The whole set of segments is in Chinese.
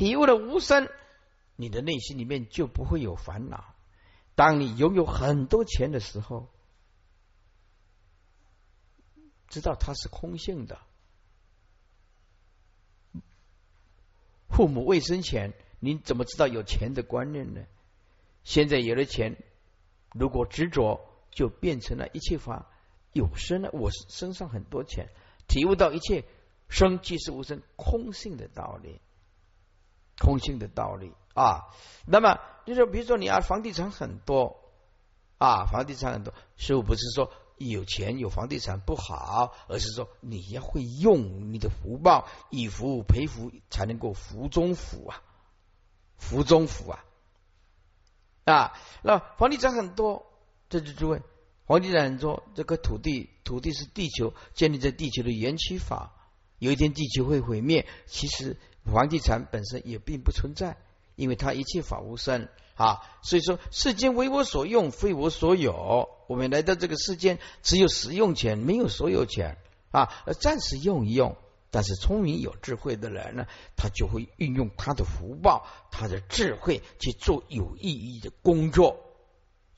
体悟了无声，你的内心里面就不会有烦恼。当你拥有很多钱的时候，知道它是空性的。父母未生前，你怎么知道有钱的观念呢？现在有了钱，如果执着，就变成了一切法有生了。我身上很多钱，体悟到一切生即是无生，空性的道理，空性的道理啊。那么就说，比如说你啊，房地产很多啊，房地产很多，师傅不是说有钱有房地产不好，而是说你要会用你的福报，以福培福，才能够福中福啊，福中福啊。啊，那房地产很多，这就诸位，房地产很多，这个土地，土地是地球建立在地球的元气法，有一天地球会毁灭，其实房地产本身也并不存在，因为它一切法无生啊，所以说世间为我所用，非我所有。我们来到这个世间，只有使用权，没有所有权啊，暂时用一用。但是聪明有智慧的人呢，他就会运用他的福报、他的智慧去做有意义的工作，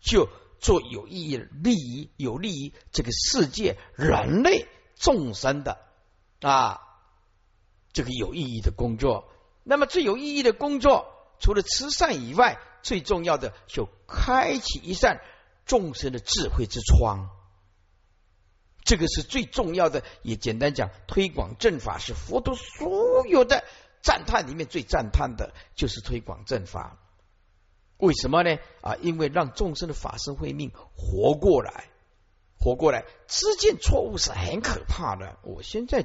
就做有意义、利益有利于这个世界、人类众生的啊这个有意义的工作。那么最有意义的工作，除了慈善以外，最重要的就开启一扇众生的智慧之窗。这个是最重要的，也简单讲，推广正法是佛陀所有的赞叹里面最赞叹的，就是推广正法。为什么呢？啊，因为让众生的法身慧命活过来，活过来，知见错误是很可怕的。我现在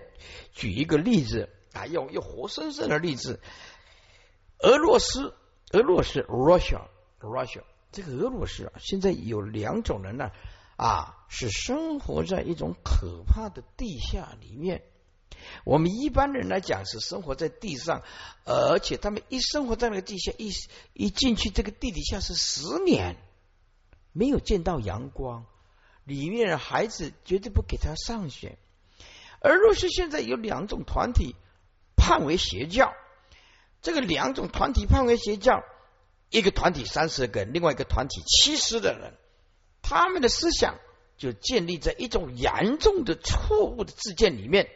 举一个例子啊，要要活生生的例子。俄罗斯，俄罗斯，Russia，Russia，这个俄罗斯啊，现在有两种人呢。啊，是生活在一种可怕的地下里面。我们一般人来讲是生活在地上，而且他们一生活在那个地下，一一进去这个地底下是十年，没有见到阳光，里面的孩子绝对不给他上学。而若是现在有两种团体判为邪教，这个两种团体判为邪教，一个团体三十个，另外一个团体七十的人。他们的思想就建立在一种严重的错误的自见里面，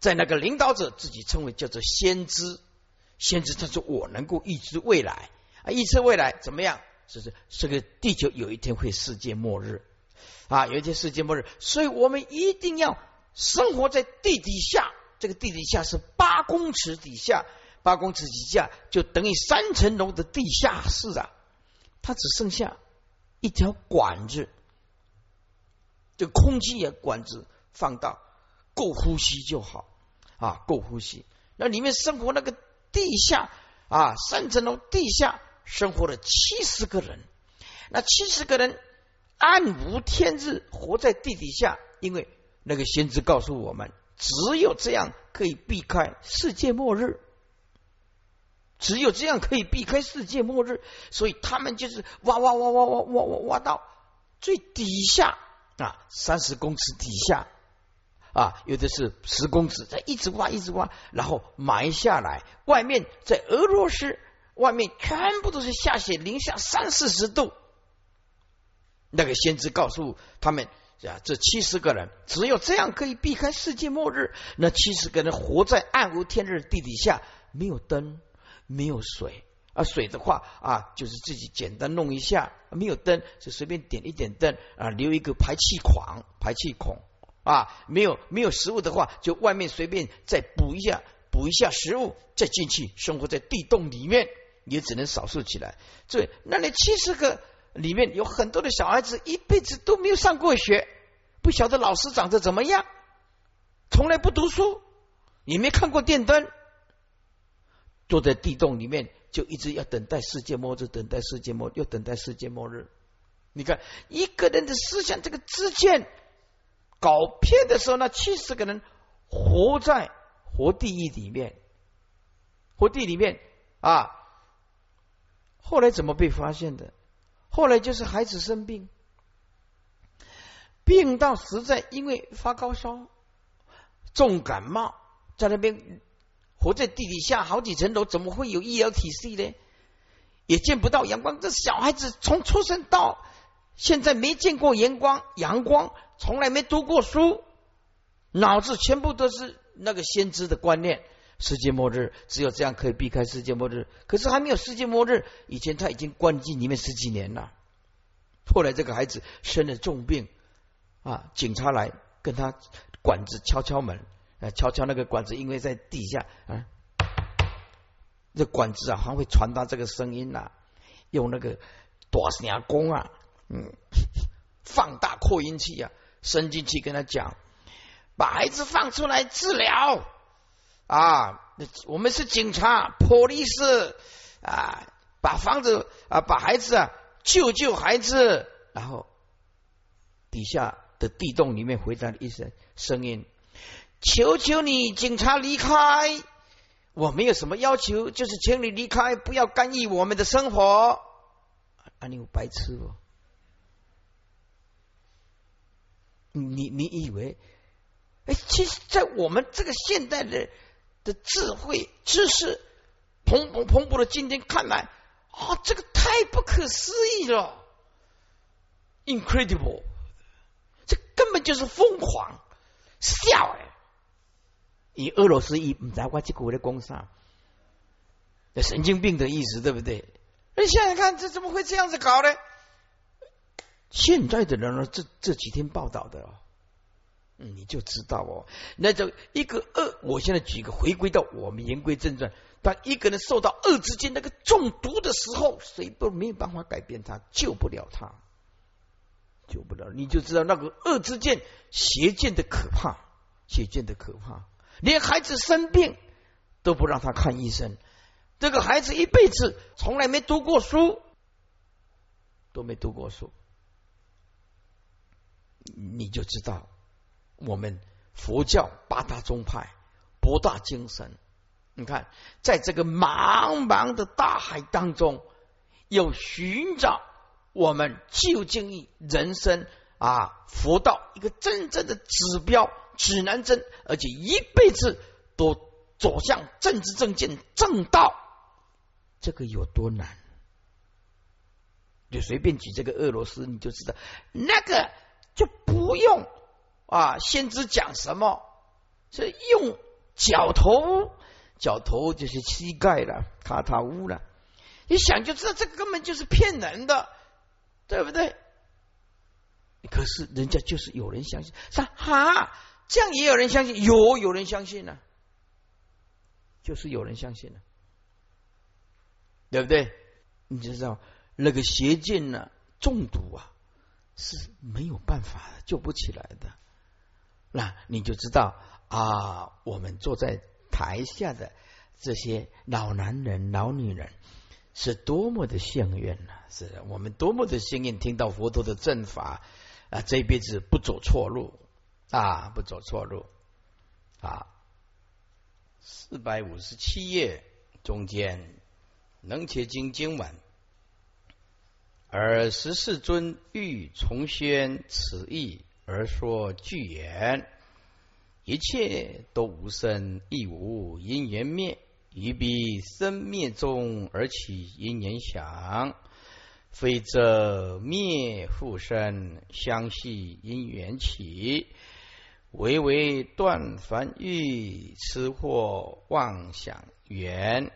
在那个领导者自己称为叫做先知，先知他说我能够预知未来啊，预知未来怎么样？就是这个地球有一天会世界末日啊，有一天世界末日，所以我们一定要生活在地底下，这个地底下是八公尺底下，八公尺底下就等于三层楼的地下室啊，它只剩下。一条管子，这个空气也管子放到够呼吸就好啊，够呼吸。那里面生活那个地下啊，三层楼地下生活了七十个人，那七十个人暗无天日，活在地底下。因为那个先知告诉我们，只有这样可以避开世界末日。只有这样可以避开世界末日，所以他们就是挖挖挖挖挖挖挖挖到最底下啊，三十公尺底下啊，有的是十公尺，在一直挖一直挖，然后埋下来。外面在俄罗斯，外面全部都是下雪，零下三四十度。那个先知告诉他们啊，这七十个人只有这样可以避开世界末日。那七十个人活在暗无天日的地底下，没有灯。没有水啊，水的话啊，就是自己简单弄一下。没有灯，就随便点一点灯啊，留一个排气孔，排气孔啊。没有没有食物的话，就外面随便再补一下，补一下食物，再进去生活在地洞里面，也只能少数起来。这那那七十个里面有很多的小孩子，一辈子都没有上过学，不晓得老师长得怎么样，从来不读书，也没看过电灯。坐在地洞里面，就一直要等待世界末日，等待世界末，又等待世界末日。你看一个人的思想，这个知见搞偏的时候，那七十个人活在活地狱里面，活地里面啊。后来怎么被发现的？后来就是孩子生病，病到实在因为发高烧、重感冒，在那边。活在地底下好几层楼，怎么会有医疗体系呢？也见不到阳光。这小孩子从出生到现在没见过阳光，阳光从来没读过书，脑子全部都是那个先知的观念。世界末日只有这样可以避开世界末日，可是还没有世界末日以前，他已经关进里面十几年了。后来这个孩子生了重病啊，警察来跟他管子敲敲门，啊，敲敲那个管子，因为在地下啊，这管子啊还会传达这个声音呐，用那个多少年功啊，嗯，放大扩音器啊，伸进去跟他讲，把孩子放出来治疗。啊，我们是警察，police 啊，把房子啊，把孩子啊，救救孩子。然后底下的地洞里面回答了一声声音：“求求你，警察离开！我没有什么要求，就是请你离开，不要干预我们的生活。”啊，你有白痴不？你你以为？哎，其实，在我们这个现代的。的智慧知识蓬勃蓬勃的今天看来啊，这个太不可思议了，incredible，这根本就是疯狂笑哎！以俄罗斯语，唔知我这个的工商，神经病的意思，对不对？你想想看，这怎么会这样子搞呢？现在的人呢，这这几天报道的哦。你就知道哦，那就一个恶。我现在举一个回归到我们言归正传，当一个人受到恶之间那个中毒的时候，谁都没有办法改变他，救不了他，救不了。你就知道那个恶之剑、邪剑的可怕，邪剑的可怕。连孩子生病都不让他看医生，这个孩子一辈子从来没读过书，都没读过书，你就知道。我们佛教八大宗派博大精深，你看，在这个茫茫的大海当中，有寻找我们究竟人生啊佛道一个真正的指标指南针，而且一辈子都走向政治正见正道，这个有多难？就随便举这个俄罗斯，你就知道，那个就不用。啊，先知讲什么？是用脚头，脚头就是膝盖了，塌塌乌了。一想就知道，这根本就是骗人的，对不对？可是人家就是有人相信，说哈，这样也有人相信，有有人相信呢，就是有人相信了，对不对？你就知道那个邪见呢，中毒啊，是没有办法，救不起来的。那你就知道啊，我们坐在台下的这些老男人、老女人是多么的幸运呢？是我们多么的幸运，听到佛陀的正法啊，这一辈子不走错路啊，不走错路啊。四百五十七页中间，能且经经文，而十四尊欲重宣此意。而说具言，一切都无生，亦无因缘灭。于彼生灭中而起因缘想，非则灭复生，相系因缘起。唯唯断凡欲，痴惑妄想缘。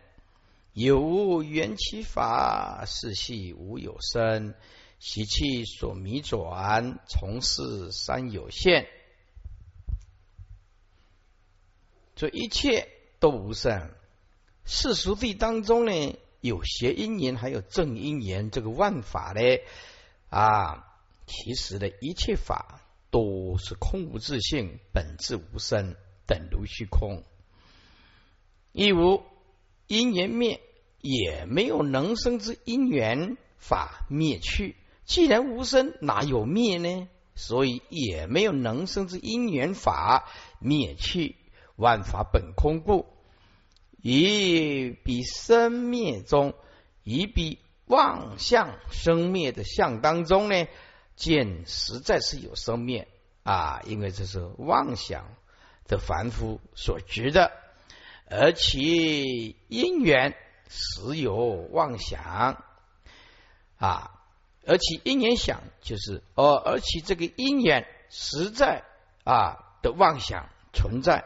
有无缘起法，是系无有生。习气所迷转，从事三有限，这一切都无生。世俗地当中呢，有邪因缘，还有正因缘。这个万法呢，啊，其实的一切法都是空无自性，本质无生，等如虚空。亦无因缘灭，也没有能生之因缘法灭去。既然无生，哪有灭呢？所以也没有能生之因缘法灭去，万法本空故，以彼生灭中，以彼妄相生灭的相当中呢，见实在是有生灭啊！因为这是妄想的凡夫所执的，而其因缘实有妄想啊，而其因缘想就是哦，而其这个因缘实在啊的妄想存在。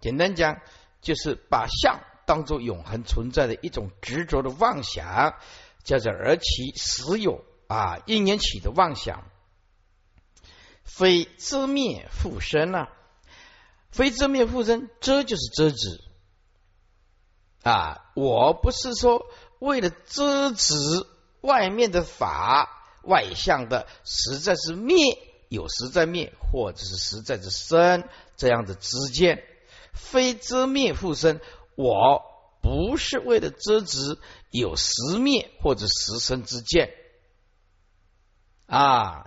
简单讲，就是把相当做永恒存在的一种执着的妄想，叫做而其实有啊因缘起的妄想，非遮灭复生啊，非遮灭复生，遮就是遮止啊，我不是说为了遮止外面的法外向的，实在是灭有实在灭，或者是实在是生这样的之见。非遮灭复生，我不是为了遮止有实灭或者实生之见啊。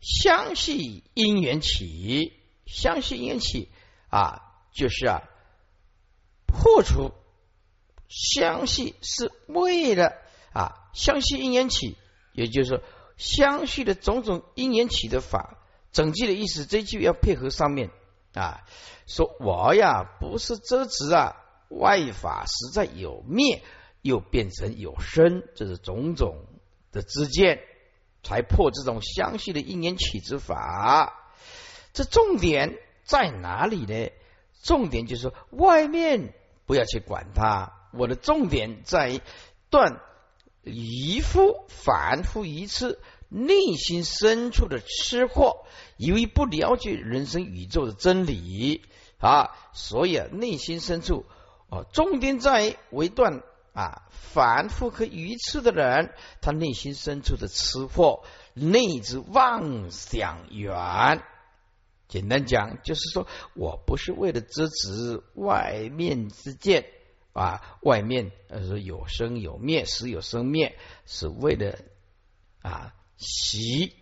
相系因缘起，相系因缘起啊，就是啊，破除相系是为了啊，相续因缘起，也就是说，相续的种种因缘起的法，整句的意思，这句要配合上面。啊，说我呀不是遮止啊，外法实在有灭，又变成有生，这是种种的之见，才破这种相续的因缘起之法。这重点在哪里呢？重点就是，外面不要去管它，我的重点在断一复反复一次。内心深处的吃货，因为不了解人生宇宙的真理啊，所以啊，内心深处啊，重点在于为断啊，反复和愚痴的人，他内心深处的吃货，内之妄想缘。简单讲，就是说我不是为了支持外面之见啊，外面呃是有生有灭，死有生灭，是为了啊。习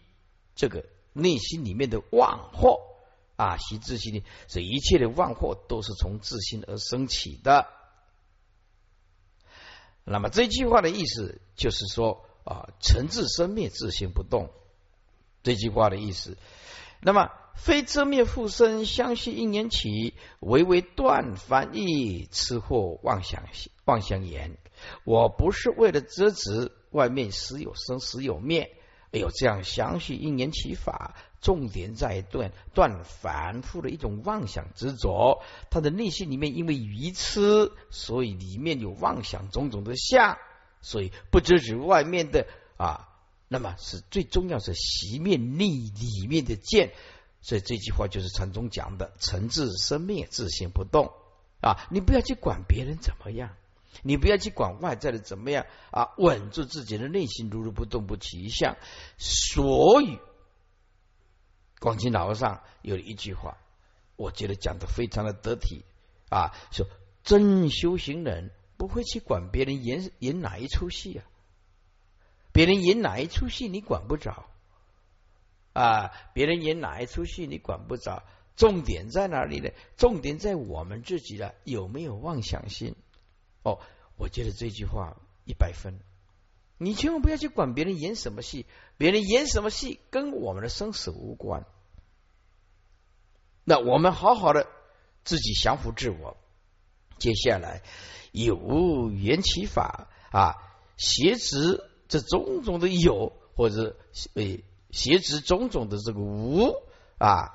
这个内心里面的妄惑啊，习自心的，这一切的妄惑都是从自心而升起的。那么这句话的意思就是说啊，成自生灭，自心不动。这句话的意思，那么非遮灭复生，相续一年起，唯唯断翻译，吃货妄想妄想言。我不是为了遮止外面时有生，时有灭。哎呦，这样详细一年起法，重点在断断反复的一种妄想执着。他的内心里面因为愚痴，所以里面有妄想种种的相，所以不遮止外面的啊，那么是最重要是熄灭内里面的见。所以这句话就是禅宗讲的“诚自生灭，自性不动”啊，你不要去管别人怎么样。你不要去管外在的怎么样啊，稳住自己的内心，如如不动，不起一相。所以，广清老和尚有一句话，我觉得讲的非常的得体啊，说真修行人不会去管别人演演哪一出戏啊，别人演哪一出戏你管不着啊，别人演哪一出戏你管不着，重点在哪里呢？重点在我们自己的有没有妄想心。哦，我觉得这句话一百分。你千万不要去管别人演什么戏，别人演什么戏跟我们的生死无关。那我们好好的自己降服自我。接下来有缘起法啊，挟持这种种的有，或者诶邪执种种的这个无啊，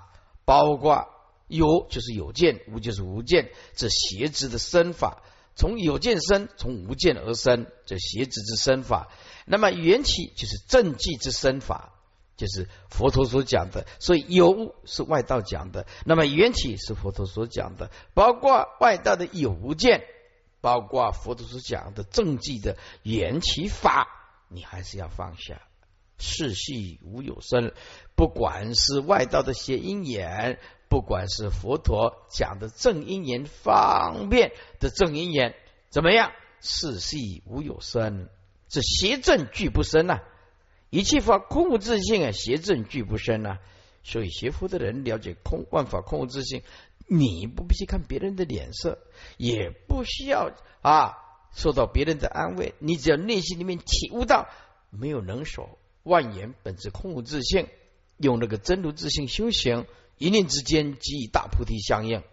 包括有就是有见，无就是无见，这邪执的身法。从有见生，从无见而生，这邪执之生法。那么缘起就是正寂之生法，就是佛陀所讲的。所以有是外道讲的，那么缘起是佛陀所讲的。包括外道的有无见，包括佛陀所讲的正寂的缘起法，你还是要放下。世系无有生，不管是外道的邪因缘。不管是佛陀讲的正因缘方便的正因缘怎么样，世系无有生，这邪正俱不生呐。一切法空无自性啊，邪正俱不生呐。所以学佛的人了解空万法空无自性，你不必去看别人的脸色，也不需要啊受到别人的安慰，你只要内心里面体悟到没有能手万言本质空无自性，用那个真如自性修行。一念之间即与大菩提相应。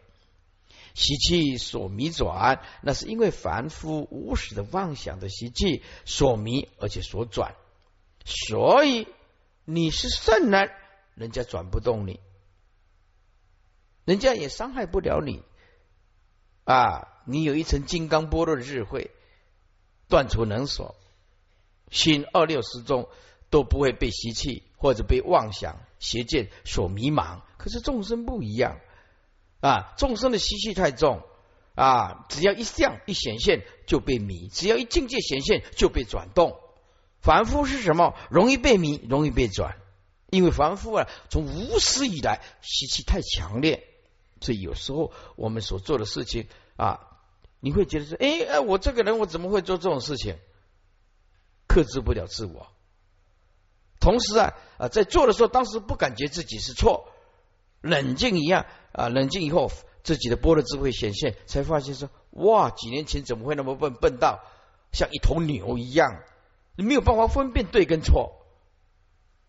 习气所迷转，那是因为凡夫无始的妄想的习气所迷，而且所转。所以你是圣人，人家转不动你，人家也伤害不了你啊！你有一层金刚般若的智慧，断除能所，心二六十中都不会被习气或者被妄想邪见所迷茫。可是众生不一样啊，众生的习气太重啊，只要一相一显现就被迷，只要一境界显现就被转动。凡夫是什么？容易被迷，容易被转，因为凡夫啊，从无始以来习气太强烈，所以有时候我们所做的事情啊，你会觉得说，哎哎，我这个人我怎么会做这种事情？克制不了自我。同时啊啊，在做的时候，当时不感觉自己是错，冷静一样啊，冷静以后，自己的波罗智慧显现，才发现说，哇，几年前怎么会那么笨，笨到像一头牛一样？你没有办法分辨对跟错，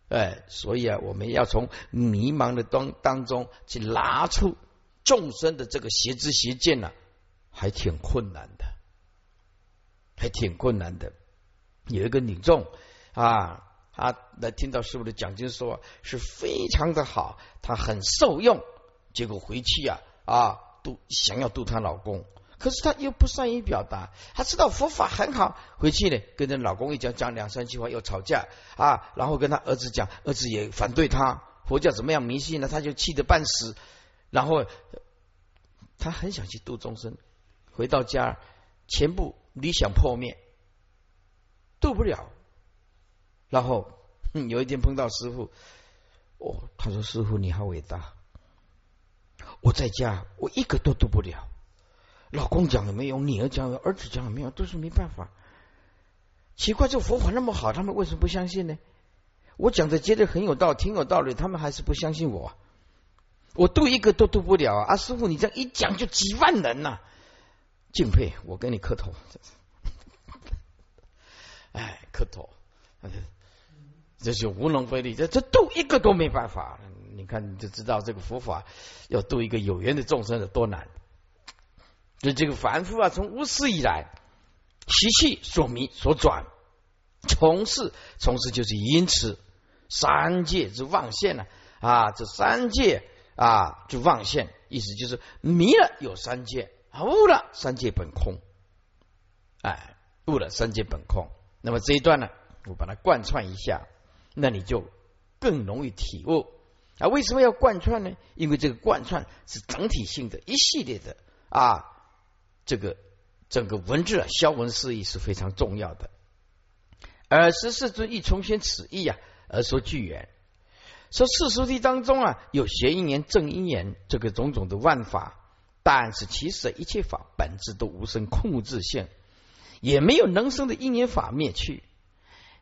哎，所以啊，我们要从迷茫的当当中去拿出众生的这个邪知邪见呢，还挺困难的，还挺困难的。有一个女众啊，啊来听到师傅的讲经说是非常的好，她很受用，结果回去啊啊，都想要度她老公。可是她又不善于表达，她知道佛法很好，回去呢跟着老公一讲讲两三句话又吵架啊，然后跟他儿子讲，儿子也反对他佛教怎么样迷信呢？他就气得半死，然后他很想去度众生，回到家全部理想破灭，度不了。然后有一天碰到师傅，哦，他说师傅你好伟大，我在家我一个都读不了。老公讲了没有？女儿讲了，儿子讲了没有？都是没办法。奇怪，这佛法那么好，他们为什么不相信呢？我讲的觉得很有道，挺有道理，他们还是不相信我。我渡一个都渡不了啊！师傅，你这样一讲就几万人呐，敬佩，我跟你磕头。哎，磕头，这是无能为力，这这渡一个都没办法。你看，你就知道这个佛法要渡一个有缘的众生有多难。就这个凡夫啊，从无始以来，习气所迷所转，从事从事就是因此三界之妄现呢啊，这三界啊就妄现，意思就是迷了有三界，悟了三界本空，哎，悟了三界本空。那么这一段呢，我把它贯穿一下，那你就更容易体悟啊。为什么要贯穿呢？因为这个贯穿是整体性的一系列的啊。这个整个文字啊，消文释义是非常重要的。而十四尊亦重宣此意啊，而说句言，说四书谛当中啊，有邪因言、正因言，这个种种的万法，但是其实一切法本质都无生控制性，也没有能生的因缘法灭去。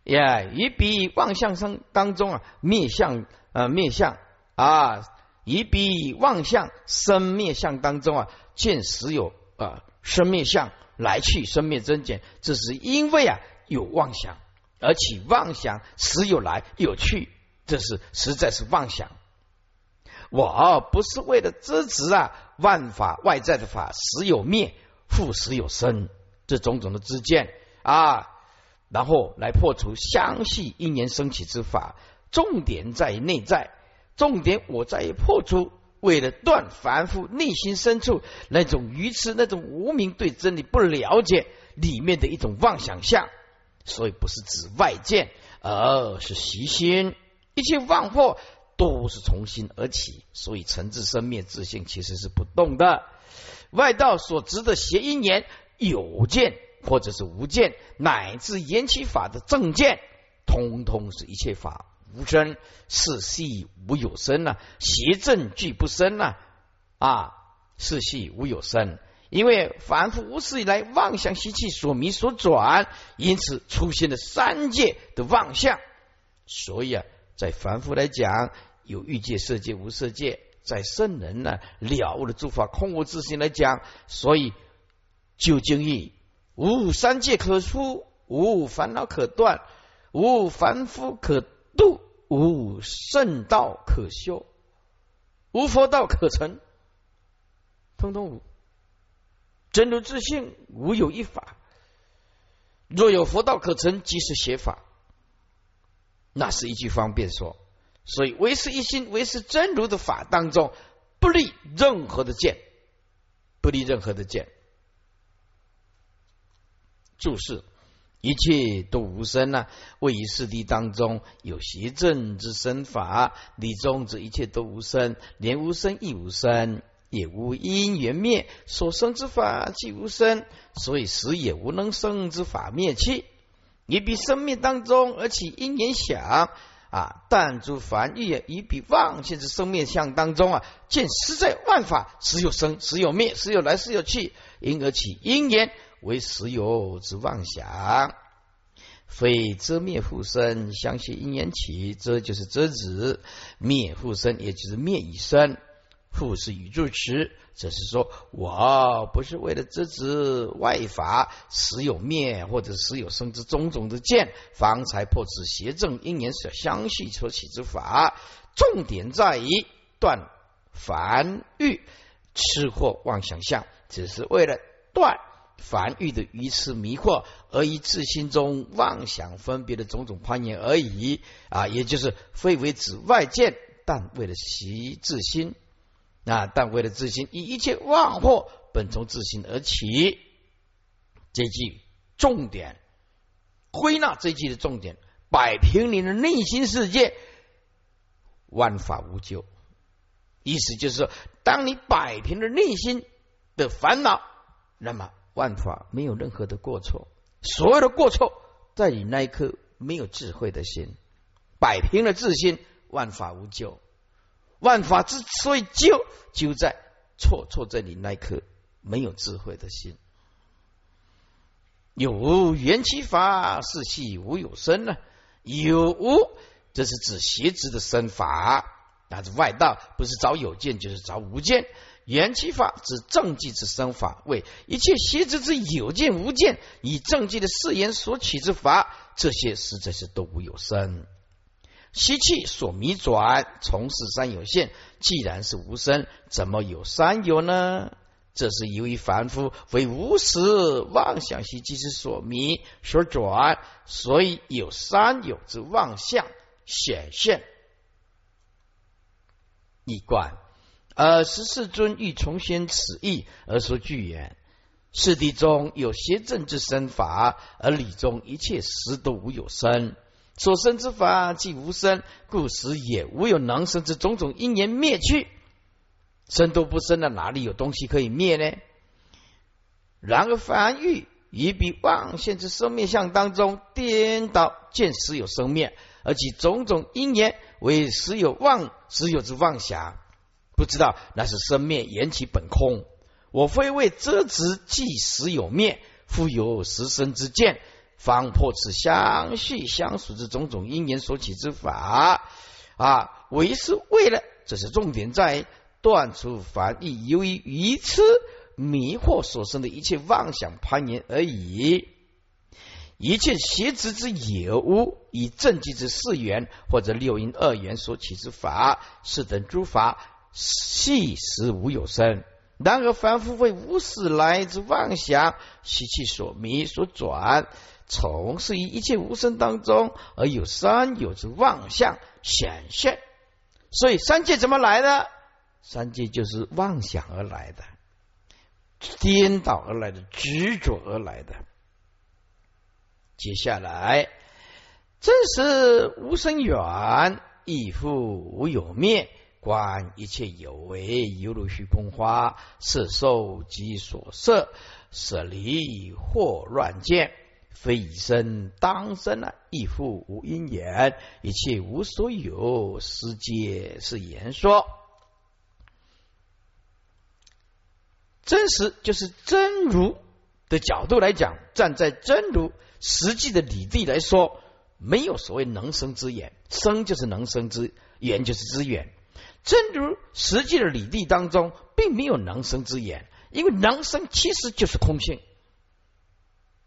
也，以彼妄相生当中啊，灭相啊灭相啊，以彼妄相生灭相当中啊，见实有啊。生灭相来去，生灭增减，这是因为啊有妄想而起妄想，时有来有去，这是实在是妄想。我不是为了支持啊万法外在的法，时有灭，复时有生，这种种的知见啊，然后来破除相续因缘升起之法。重点在于内在，重点我在于破除。为了断凡夫内心深处那种愚痴、那种无名对真理不了解里面的一种妄想相，所以不是指外见，而是习心。一切妄惑都是从心而起，所以成自生灭自性其实是不动的。外道所执的邪因缘有见或者是无见，乃至言其法的正见，通通是一切法。无生，是系无有生呐；邪正俱不生呐。啊，是系无有生，因为凡夫无始以来妄想习气所迷所转，因此出现了三界的妄象。所以啊，在凡夫来讲，有欲界、色界、无色界；在圣人呢，了悟的诸法空无自性来讲，所以究竟义无三界可出，无烦恼可断，无凡夫可。度无圣道可修，无佛道可成，通通无真如自性，无有一法。若有佛道可成，即是邪法。那是一句方便说。所以唯是一心，唯是真如的法当中，不立任何的见，不立任何的见。注释：一切都无生啊！位于四谛当中有邪正之生法，理中指一切都无生，连无生亦无生，也无因缘灭，所生之法即无生，所以时也无能生之法灭去。也比生命当中而起因缘想。啊！但诸凡欲以彼妄现之生灭相当中啊，见实在万法时有生，时有灭，时有来，时有去，因而起因缘为实有之妄想。非遮灭复生，相信因缘起，遮就是遮止；灭复生，也就是灭以生。复是宇宙持，这是说我不是为了遮止外法时有灭或者时有生之种种的见，方才破此邪正因缘所相续所起之法。重点在于断凡欲吃货妄想相，只是为了断凡欲的愚痴迷惑，而以自心中妄想分别的种种攀岩而已啊！也就是非为指外见，但为了习自心。啊！但为了自心，以一切妄惑本从自心而起。这句重点归纳，这句的重点摆平你的内心世界，万法无咎。意思就是说，当你摆平了内心的烦恼，那么万法没有任何的过错。所有的过错，在你那一颗没有智慧的心，摆平了自心，万法无咎。万法之所以就就在错错在你那一颗没有智慧的心，有无缘起法是系无有生呢？有无，这是指邪执的生法，那是外道，不是找有见就是找无见。缘起法指正寂之生法，为一切邪执之有见无见，以正寂的誓言所起之法，这些实在是都无有生。吸气所迷转，从事三有限。既然是无生，怎么有三有呢？这是由于凡夫为无始妄想习气之所迷所转，所以有三有之妄相显现。一观，而十四尊欲重宣此意而说句言：四谛中有邪正之身法，而理中一切实都无有生。所生之法既无生，故时也无有能生之种种因缘灭去。生都不生了，哪里有东西可以灭呢？然而凡欲于彼妄现之生灭相当中颠倒，见实有生灭，而其种种因缘为实有妄实有之妄想，不知道那是生灭缘起本空。我非为遮执即实有灭，复有实生之见。方破此相续相属之种种因缘所起之法啊，唯是为了，这是重点在断除凡意，由于愚痴迷惑所生的一切妄想攀岩而已。一切邪执之有无，以正寂之四缘或者六因二缘所起之法，是等诸法细实无有生。然而凡夫为无始来之妄想习气所迷所转。从事于一切无声当中，而有三有之妄相显现。所以三界怎么来的？三界就是妄想而来的，颠倒而来的，执着而来的。接下来，真实无生远，亦复无有灭。观一切有为，犹如虚空花，是受及所摄，舍离或乱见。非以身当身啊，亦复无因缘，一切无所有，世界是言说。真实就是真如的角度来讲，站在真如实际的理地来说，没有所谓能生之缘，生就是能生之缘，就是之缘。真如实际的理地当中，并没有能生之缘，因为能生其实就是空性。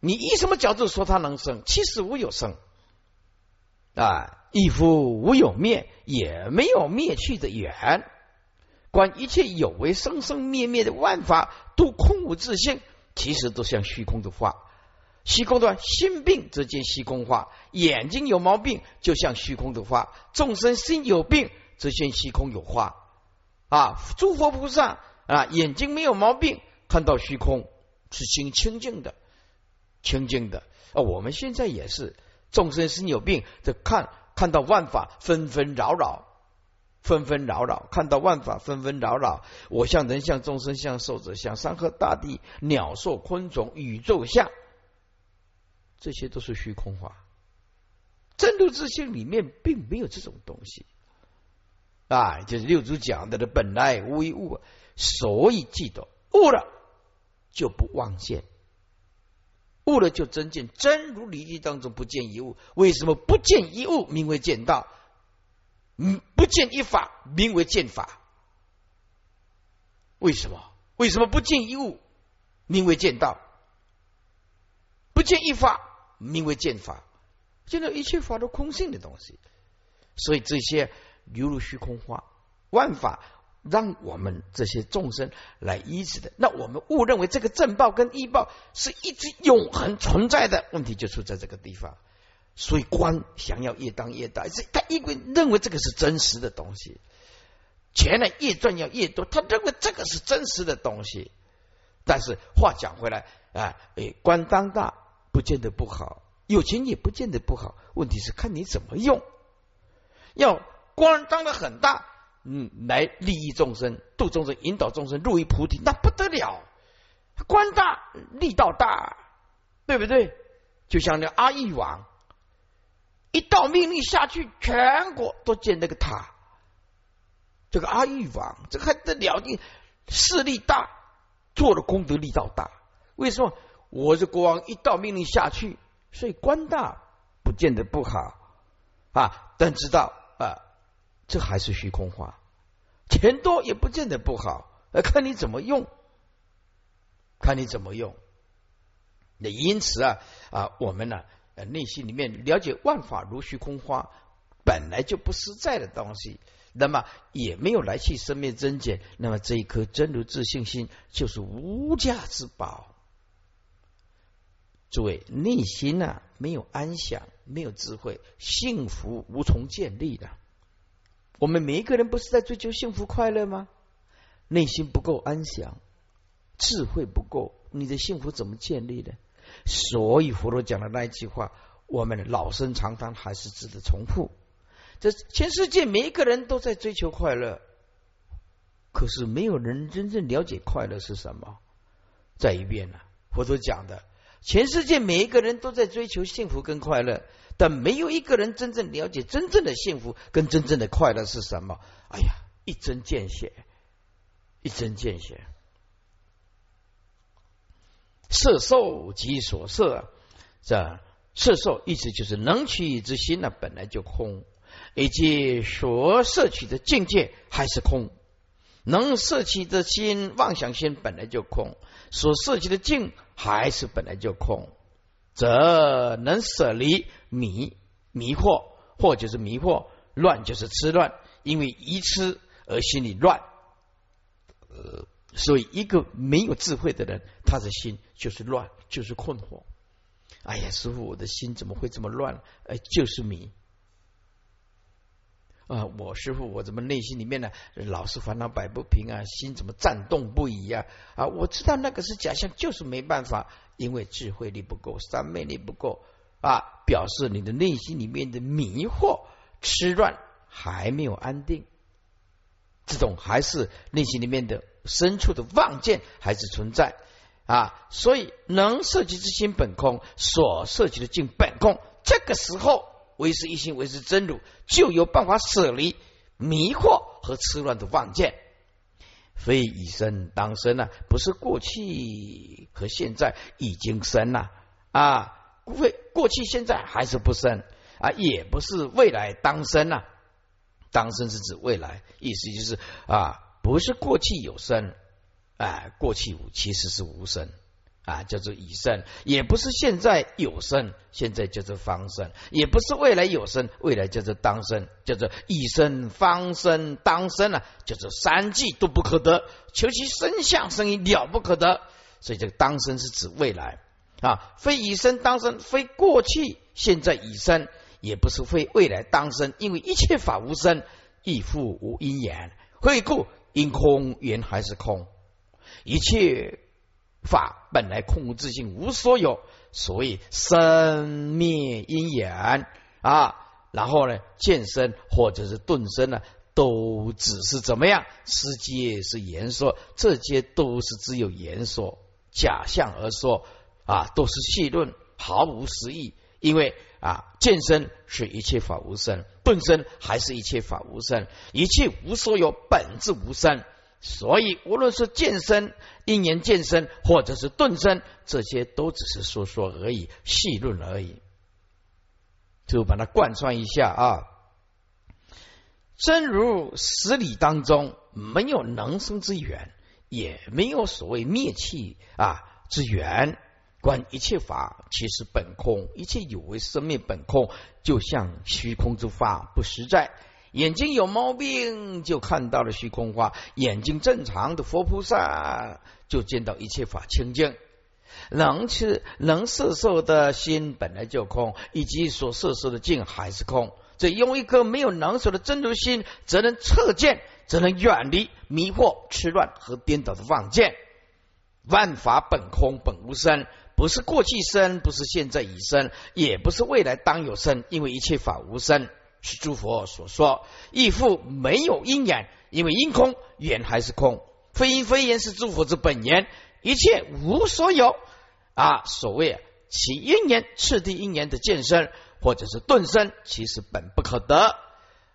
你以什么角度说它能生？其实无有生啊，亦复无有灭，也没有灭去的缘。观一切有为生生灭灭的万法，都空无自性，其实都像虚空的化。虚空的心病则见虚空化，眼睛有毛病就像虚空的化；众生心有病则现虚空有化。啊，诸佛菩萨啊，眼睛没有毛病，看到虚空是心清净的，清净的。啊，我们现在也是，众生心有病，这看看到万法纷纷扰扰，纷纷扰扰，看到万法纷纷扰扰。我像人像众生像寿者像山河大地鸟兽昆虫宇宙像。这些都是虚空化，真如自性里面并没有这种东西啊！就是六祖讲的这本来无一物，所以记得悟了就不妄见，悟了就真见。真如理记当中不见一物，为什么不见一物名为见道？嗯，不见一法名为见法？为什么？为什么不见一物名为见道？不见一法？名为见法，见到一切法都空性的东西，所以这些流入虚空化，万法让我们这些众生来依止的。那我们误认为这个正报跟异报是一直永恒存在的问题，就出在这个地方。所以官想要越当越大，是他因为认为这个是真实的东西，钱呢越赚要越多，他认为这个是真实的东西。但是话讲回来啊，哎，官当大。不见得不好，有钱也不见得不好。问题是看你怎么用。要官当的很大，嗯，来利益众生、度众生、引导众生入于菩提，那不得了。官大力道大，对不对？就像那阿育王，一道命令下去，全国都建那个塔。这个阿育王，这个还得了？你势力大，做的功德力道大，为什么？我是国王，一道命令下去，所以官大不见得不好啊。但知道啊，这还是虚空化，钱多也不见得不好，呃，看你怎么用，看你怎么用。那因此啊啊，我们呢，内心里面了解万法如虚空花，本来就不实在的东西，那么也没有来去生灭增减，那么这一颗真如自信心就是无价之宝。诸位，内心啊没有安详，没有智慧，幸福无从建立的。我们每一个人不是在追求幸福快乐吗？内心不够安详，智慧不够，你的幸福怎么建立呢？所以佛陀讲的那一句话，我们老生常谈，还是值得重复。这全世界每一个人都在追求快乐，可是没有人真正了解快乐是什么。再一遍呢，佛陀讲的。全世界每一个人都在追求幸福跟快乐，但没有一个人真正了解真正的幸福跟真正的快乐是什么。哎呀，一针见血，一针见血。色受即所色，这色受意思就是能取之心呢本来就空，以及所摄取的境界还是空。能摄取的心妄想心本来就空，所摄取的境。还是本来就空，则能舍离迷迷惑，或就是迷惑乱，就是痴乱，因为愚痴而心里乱。呃，所以一个没有智慧的人，他的心就是乱，就是困惑。哎呀，师傅，我的心怎么会这么乱？哎，就是迷。啊，我师傅，我怎么内心里面呢，老是烦恼摆不平啊，心怎么颤动不已啊？啊，我知道那个是假象，就是没办法，因为智慧力不够，三昧力不够啊，表示你的内心里面的迷惑、痴乱还没有安定，这种还是内心里面的深处的妄见还是存在啊，所以能摄取之心本空，所摄取的境本空，这个时候。唯是一心，唯是真如，就有办法舍离迷惑和痴乱的妄见。非以生当生啊，不是过去和现在已经生了啊，非过去现在还是不生啊，也不是未来当生啊，当生是指未来，意思就是啊，不是过去有生，哎，过去其实是无生。啊，叫做以生，也不是现在有生，现在叫做方生，也不是未来有生，未来叫做当生，叫做以生、方生、当生啊，叫做三际都不可得，求其生相生意了不可得，所以这个当生是指未来啊，非已生当生，非过去现在已生，也不是非未来当生，因为一切法无生，亦复无因缘。何以故？因空缘还是空，一切法本来空无自性，无所有。所以生灭因缘啊，然后呢，见身或者是顿生呢，都只是怎么样？世界是言说，这些都是只有言说，假象而说啊，都是戏论，毫无实意。因为啊，见身是一切法无生，顿生还是一切法无生，一切无所有，本质无生。所以，无论是健身、因缘健身，或者是顿身，这些都只是说说而已，细论而已，就把它贯穿一下啊。真如十理当中没有能生之源，也没有所谓灭气啊之源。观一切法，其实本空，一切有为生灭本空，就像虚空之法，不实在。眼睛有毛病，就看到了虚空花；眼睛正常的佛菩萨，就见到一切法清净。能吃能摄受的心本来就空，以及所摄受的境还是空。这用一颗没有能受的真如心，则能测见，则能远离迷惑、痴乱和颠倒的妄见。万法本空，本无生，不是过去生，不是现在已生，也不是未来当有生，因为一切法无生。是诸佛所说，亦复没有因缘，因为因空缘还是空，非因非缘是诸佛之本源，一切无所有啊。所谓其因缘次第因缘的见身，或者是顿身，其实本不可得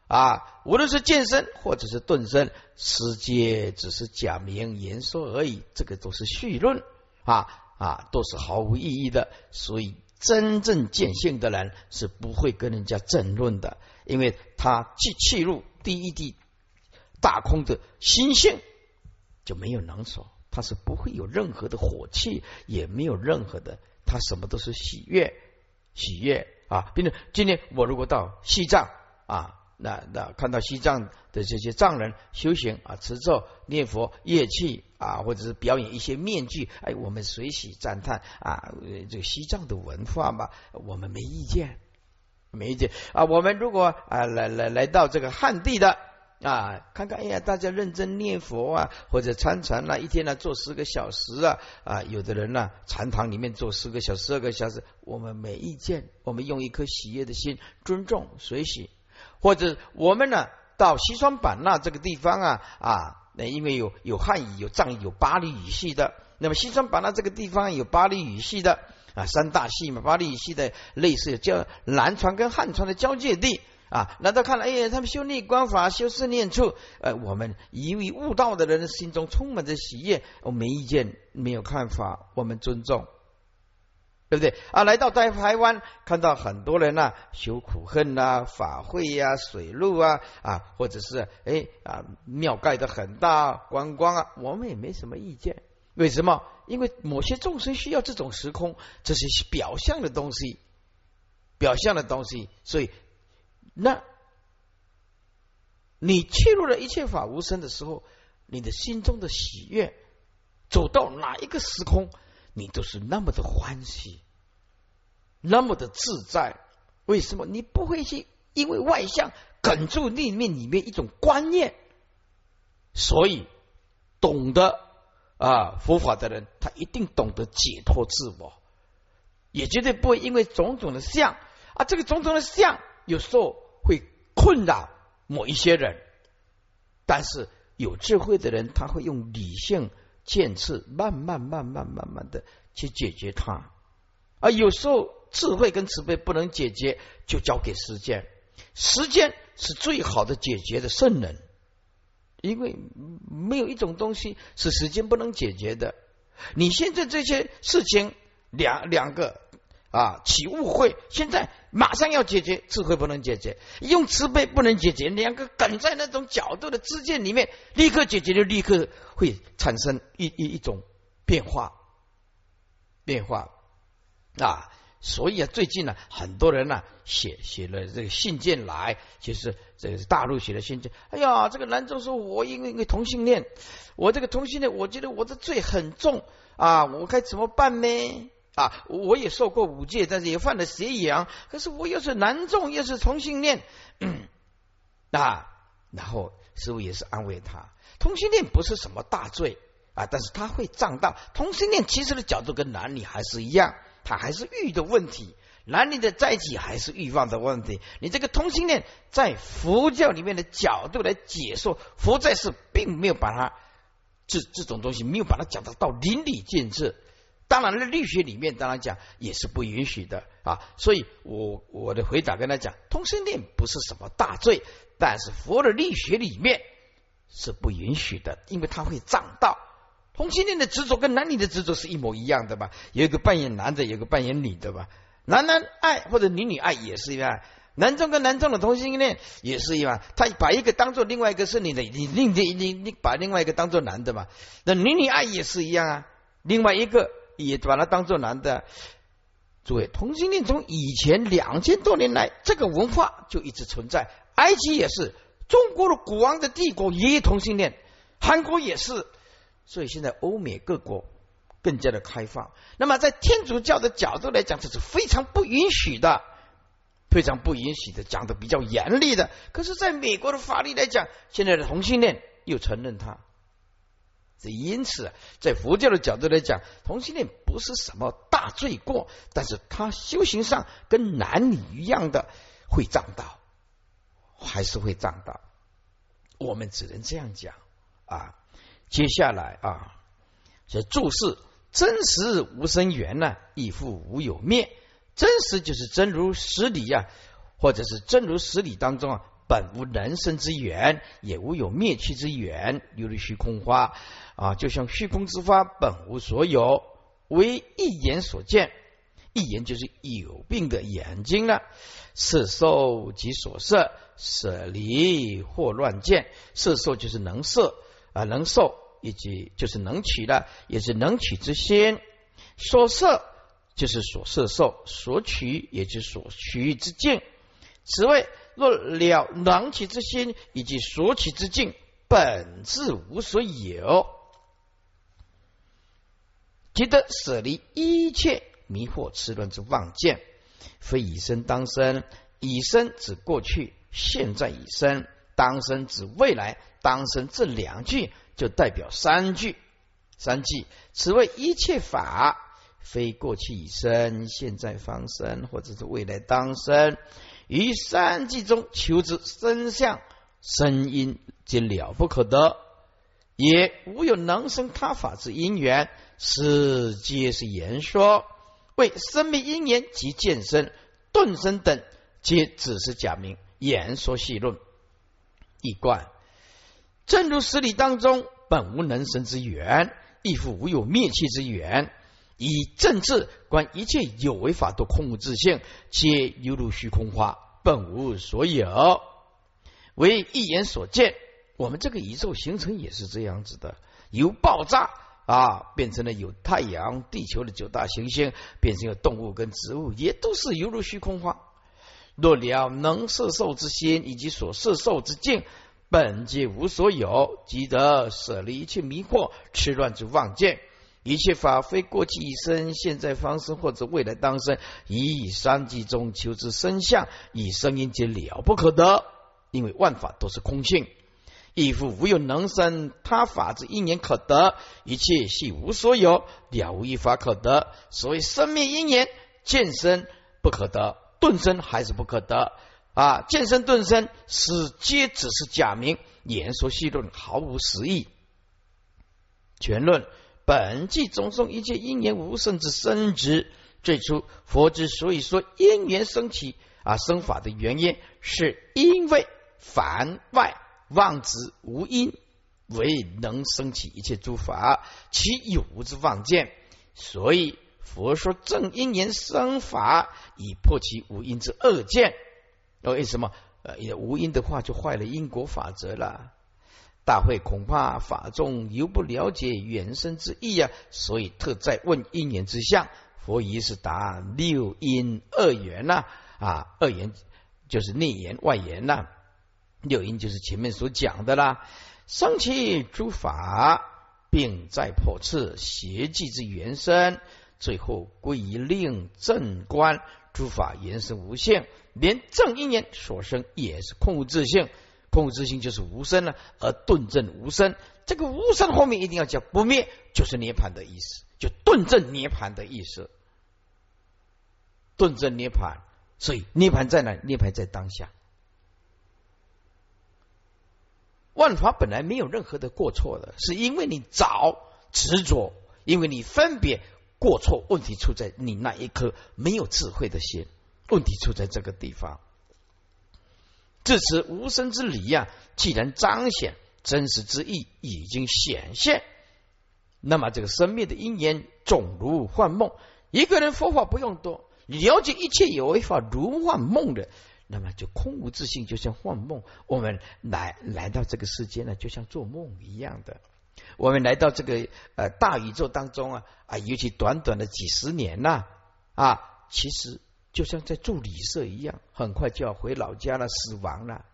啊。无论是见身或者是顿身，世界只是假名言说而已，这个都是虚论啊啊，都是毫无意义的。所以真正见性的人是不会跟人家争论的。因为他既契入第一地大空的心性，就没有能所，他是不会有任何的火气，也没有任何的，他什么都是喜悦，喜悦啊！并且今天我如果到西藏啊，那那看到西藏的这些藏人修行啊，持咒念佛、乐器啊，或者是表演一些面具，哎，我们随喜赞叹啊，这个西藏的文化嘛，我们没意见。没意见啊！我们如果啊来来来到这个汉地的啊，看看哎呀，大家认真念佛啊，或者参禅啊，一天呢做十个小时啊啊，有的人呢禅堂里面做十个小时、十二个小时，我们没意见，我们用一颗喜悦的心，尊重随喜，或者我们呢到西双版纳这个地方啊啊，那因为有有汉语、有藏语、有巴黎语系的，那么西双版纳这个地方有巴黎语系的。啊，三大系嘛，巴利系的类似叫南传跟汉传的交界地啊。难道看了，哎呀，他们修逆观法，修四念处，呃，我们以为悟道的人心中充满着喜悦，我没意见，没有看法，我们尊重，对不对？啊，来到在台湾，看到很多人呐，修苦恨呐，法会呀，水路啊，啊，或者是哎啊，庙盖的很大，观光啊，我们也没什么意见。为什么？因为某些众生需要这种时空，这是表象的东西，表象的东西。所以，那你切入了一切法无生的时候，你的心中的喜悦，走到哪一个时空，你都是那么的欢喜，那么的自在。为什么？你不会去因为外相梗住里面里面一种观念，所以懂得。啊，佛法的人，他一定懂得解脱自我，也绝对不会因为种种的相啊，这个种种的相有时候会困扰某一些人，但是有智慧的人，他会用理性见次，慢慢、慢慢、慢慢的去解决它。啊，有时候智慧跟慈悲不能解决，就交给时间，时间是最好的解决的圣人。因为没有一种东西是时间不能解决的。你现在这些事情两两个啊起误会，现在马上要解决，智慧不能解决，用慈悲不能解决，两个梗在那种角度的之间里面，立刻解决就立刻会产生一一一种变化变化啊。所以啊，最近呢，很多人呢写写了这个信件来，就是这个大陆写的信件。哎呀，这个兰州说，我因为因为同性恋，我这个同性恋，我觉得我的罪很重啊，我该怎么办呢？啊，我也受过五戒，但是也犯了邪淫，可是我又是男众，又是同性恋，啊，然后师傅也是安慰他，同性恋不是什么大罪啊，但是他会障道。同性恋其实的角度跟男女还是一样，他还是欲的问题，男女的在一起还是欲望的问题。你这个同性恋在佛教里面的角度来解说，佛在是并没有把它这这种东西没有把它讲到到淋漓尽致。当然了，律学里面当然讲也是不允许的啊，所以我我的回答跟他讲，同性恋不是什么大罪，但是佛的律学里面是不允许的，因为他会障道。同性恋的执着跟男女的执着是一模一样的吧？有一个扮演男的，有个扮演女的吧？男男爱或者女女爱也是一样，男中跟男中的同性恋也是一样，他把一个当做另外一个是你的，你另你你你把另外一个当做男的嘛？那女女爱也是一样啊，另外一个。也把它当做男的，诸位，同性恋从以前两千多年来，这个文化就一直存在。埃及也是，中国的古王的帝国也有同性恋，韩国也是，所以现在欧美各国更加的开放。那么在天主教的角度来讲，这是非常不允许的，非常不允许的，讲的比较严厉的。可是，在美国的法律来讲，现在的同性恋又承认他。这因此，在佛教的角度来讲，同性恋不是什么大罪过，但是他修行上跟男女一样的会障道，还是会障道。我们只能这样讲啊。接下来啊，这注释真实无生缘呢，亦复无有灭。真实就是真如实理呀，或者是真如实理当中啊，本无人生之缘，也无有灭去之缘，犹如虚空花。啊，就像虚空之花本无所有，为一眼所见。一眼就是有病的眼睛了。色受即所摄，舍离或乱见。色受就是能摄啊，能受以及就是能取的，也是能取之心。所摄就是所摄受，所取也就是所取之境。此谓若了能取之心以及所取之境，本质无所有。即得舍离一切迷惑痴乱之妄见，非以身当身，以身指过去，现在以身当身指未来，当身这两句就代表三句，三句。此谓一切法，非过去已生，现在方生，或者是未来当生。于三句中求之身相、声音，皆了不可得，也无有能生他法之因缘。是皆是言说，为生命因缘及见身、顿身等，皆只是假名言说细论。一贯正如实理当中，本无能生之源，亦复无有灭气之源。以政治观一切有为法都空无自性，皆犹如虚空花，本无所有。为一眼所见，我们这个宇宙形成也是这样子的，由爆炸。啊，变成了有太阳、地球的九大行星，变成了动物跟植物，也都是犹如虚空花。若了能摄受之心以及所摄受之境，本皆无所有，即得舍离一切迷惑、痴乱之妄见。一切法非过去一生、现在方生或者未来当生，以三际中求之生相，以声音皆了不可得，因为万法都是空性。亦复无有能生他法之因缘可得，一切系无所有，了无一法可得。所谓生灭因缘，见身不可得，顿身还是不可得啊！见身顿身是皆只是假名，言说戏论毫无实义。全论本纪种种一切因缘无生之生之，最初佛之所以说因缘生起啊生法的原因，是因为凡外。妄执无因，为能生起一切诸法，其有无之妄见。所以佛说正因缘生法，以破其无因之恶见。为什么？呃，无因的话就坏了因果法则了。大会恐怕法众犹不了解原生之意啊，所以特在问因缘之相。佛疑是答六因二缘呐，啊，二缘就是内缘外缘呐。六因就是前面所讲的啦，生起诸法并在破次邪计之原生，最后归于令正观。诸法原生无限，连正因缘所生也是空无自性。空无自性就是无生了，而顿证无生，这个无生后面一定要叫不灭，就是涅盘的意思，就顿证涅盘的意思。顿证涅盘，所以涅盘在哪？涅盘在当下。万法本来没有任何的过错的，是因为你早执着，因为你分别过错，问题出在你那一颗没有智慧的心，问题出在这个地方。至此无声之理呀，既然彰显真实之意，已经显现，那么这个生灭的因缘总如幻梦。一个人佛法不用多，了解一切有为法如幻梦的。那么就空无自信，就像幻梦。我们来来到这个世间呢，就像做梦一样的。我们来到这个呃大宇宙当中啊啊，尤其短短的几十年呐啊，其实就像在住旅社一样，很快就要回老家了，死亡了。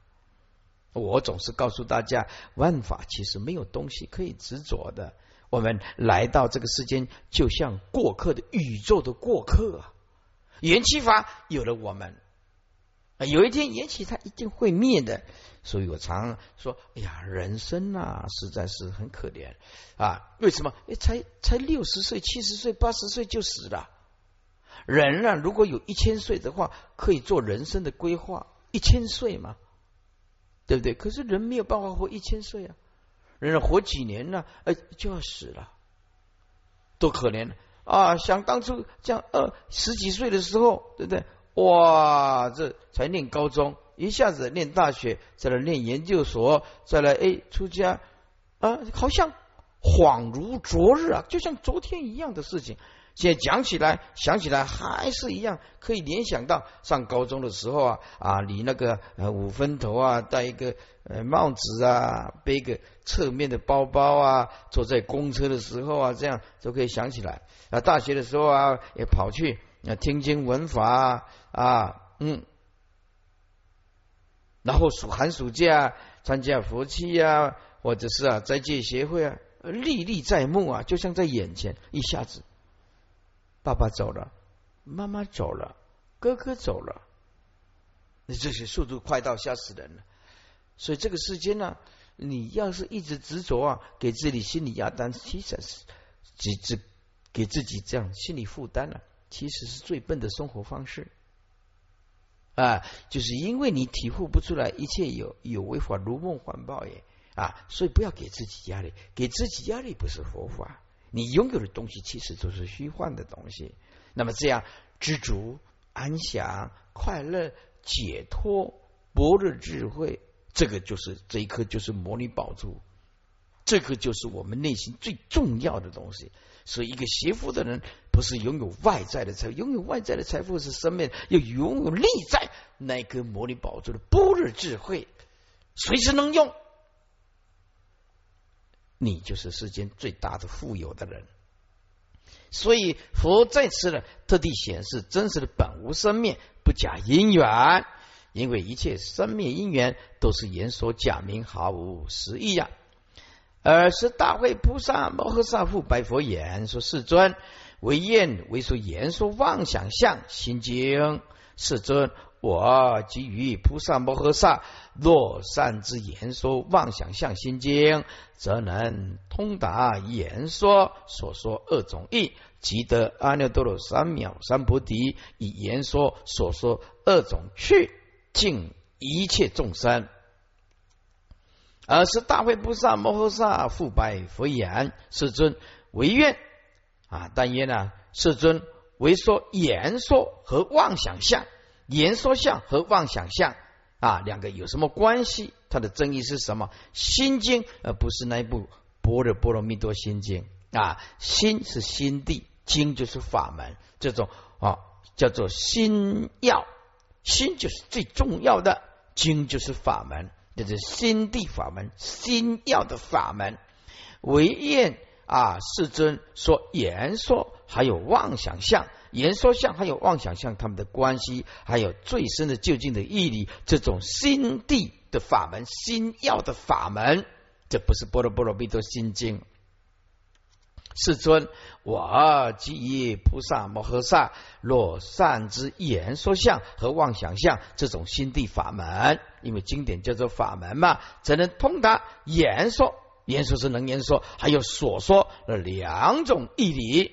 我总是告诉大家，万法其实没有东西可以执着的。我们来到这个世间，就像过客的宇宙的过客啊。元气法有了我们。有一天缘起，它一定会灭的。所以我常说：“哎呀，人生啊，实在是很可怜啊！为什么？哎，才才六十岁、七十岁、八十岁就死了。人啊，如果有一千岁的话，可以做人生的规划。一千岁嘛，对不对？可是人没有办法活一千岁啊！人活几年呢？哎，就要死了，多可怜啊！想当初这样，二十几岁的时候，对不对？”哇，这才念高中，一下子念大学，再来念研究所，再来哎出家啊，好像恍如昨日啊，就像昨天一样的事情。现在讲起来，想起来还是一样，可以联想到上高中的时候啊啊，你那个呃五分头啊，戴一个呃帽子啊，背个侧面的包包啊，坐在公车的时候啊，这样都可以想起来啊。大学的时候啊，也跑去。啊听经闻法啊，嗯，然后暑寒暑假啊参加佛期啊，或者是啊斋戒协会啊，历历在目啊，就像在眼前，一下子，爸爸走了，妈妈走了，哥哥走了，那这些速度快到吓死人了。所以这个世间呢，你要是一直执着啊，给自己心理压担，其实是只只给自己这样心理负担了。其实是最笨的生活方式啊！就是因为你体会不出来一切有有为法如梦幻泡也啊，所以不要给自己压力，给自己压力不是佛法。你拥有的东西其实都是虚幻的东西。那么这样知足、安详、快乐、解脱、般若智慧，这个就是这一颗就是魔女宝珠，这个就是我们内心最重要的东西。所以，一个邪福的人不是拥有外在的财，拥有外在的财富是生命，要拥有内在那颗魔力宝珠的般若智慧，随时能用，你就是世间最大的富有的人。所以，佛在此呢，特地显示真实的本无生灭，不假因缘，因为一切生灭因缘都是言说假名，毫无实意呀。尔时大会菩萨摩诃萨复白佛言：“说世尊，为愿为说言说妄想相心经。世尊，我即于菩萨摩诃萨若善之言说妄想相心经，则能通达言说所说二种义，即得阿耨多罗三藐三菩提。以言说所说二种趣，尽一切众生。”而是大会菩萨摩诃萨复拜佛言：“世尊，唯愿啊！但愿呢，世尊为说言说和妄想相，言说相和妄想相啊，两个有什么关系？它的争议是什么？心经而不是那一部《般若波罗蜜多心经》啊，心是心地，经就是法门，这种啊叫做心要，心就是最重要的，经就是法门。”这是心地法门，心要的法门。唯愿啊，世尊说言说，还有妄想相，言说相还有妄想相，他们的关系，还有最深的究竟的义理，这种心地的法门，心要的法门，这不是《波罗波罗蜜多心经》世尊，我即以菩萨摩诃萨若善之言说相和妄想相这种心地法门，因为经典叫做法门嘛，只能通达言说，言说是能言说，还有所说两种义理，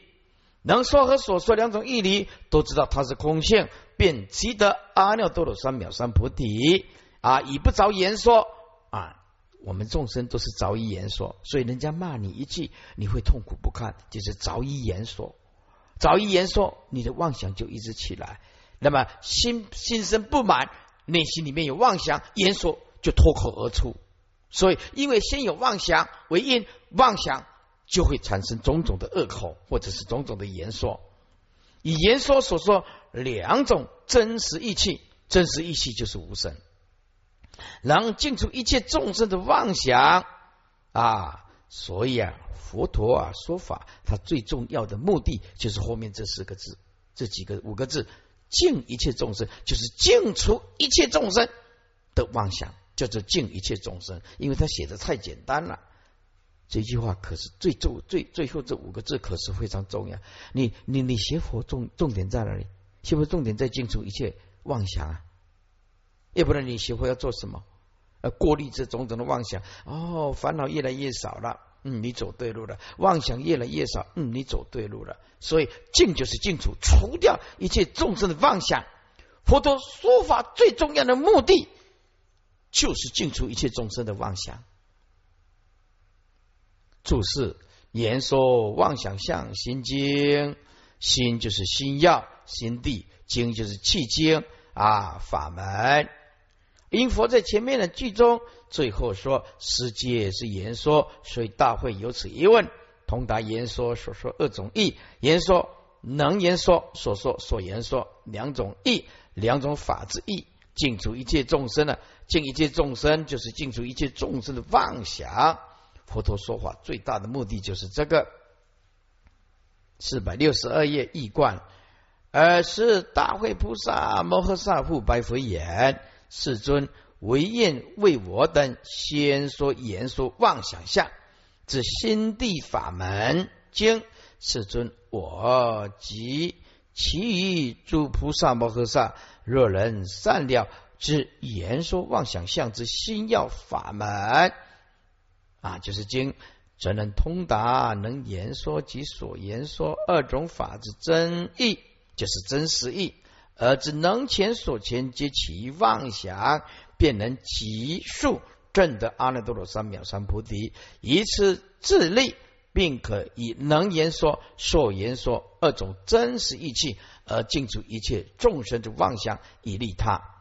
能说和所说两种义理，都知道它是空性，便即得阿耨多罗三藐三菩提啊！以不着言说啊。我们众生都是着一言说，所以人家骂你一句，你会痛苦不堪，就是着一言说，着一言说，你的妄想就一直起来，那么心心生不满，内心里面有妄想，言说就脱口而出。所以，因为先有妄想为因，妄想就会产生种种的恶口，或者是种种的言说。以言说所说两种真实义气，真实义气就是无神。然后净除一切众生的妄想啊，所以啊，佛陀啊说法，他最重要的目的就是后面这四个字，这几个五个字，净一切众生，就是净除一切众生的妄想，叫做净一切众生。因为他写的太简单了，这句话可是最重最最后这五个字可是非常重要。你你你学佛重重点在哪里？学佛重点在净除一切妄想啊。要不然你学佛要做什么？呃，过滤这种种的妄想，哦，烦恼越来越少了，嗯，你走对路了；妄想越来越少，嗯，你走对路了。所以净就是净除，除掉一切众生的妄想。佛陀说法最重要的目的，就是净除一切众生的妄想。注释：言说妄想相心经，心就是心要心地，经就是气经啊，法门。因佛在前面的句中，最后说世界是言说，所以大会有此一问。通达言说所说二种义，言说能言说，所说所言说两种义，两种法之意，尽除一切众生呢？尽一切众生就是尽除一切众生的妄想。佛陀说法最大的目的就是这个。四百六十二页义观，而是大会菩萨摩诃萨复白佛言。世尊，唯愿为我等先说言说妄想相之心地法门经。世尊，我及其余诸菩萨摩诃萨，若能善了之言说妄想相之心要法门啊，就是经，则能通达能言说及所言说二种法之真义，就是真实义。而知能前所前皆其妄想，便能急速证得阿耨多罗三藐三菩提，以此自立，并可以能言说、所言说二种真实义气，而尽除一切众生之妄想，以利他。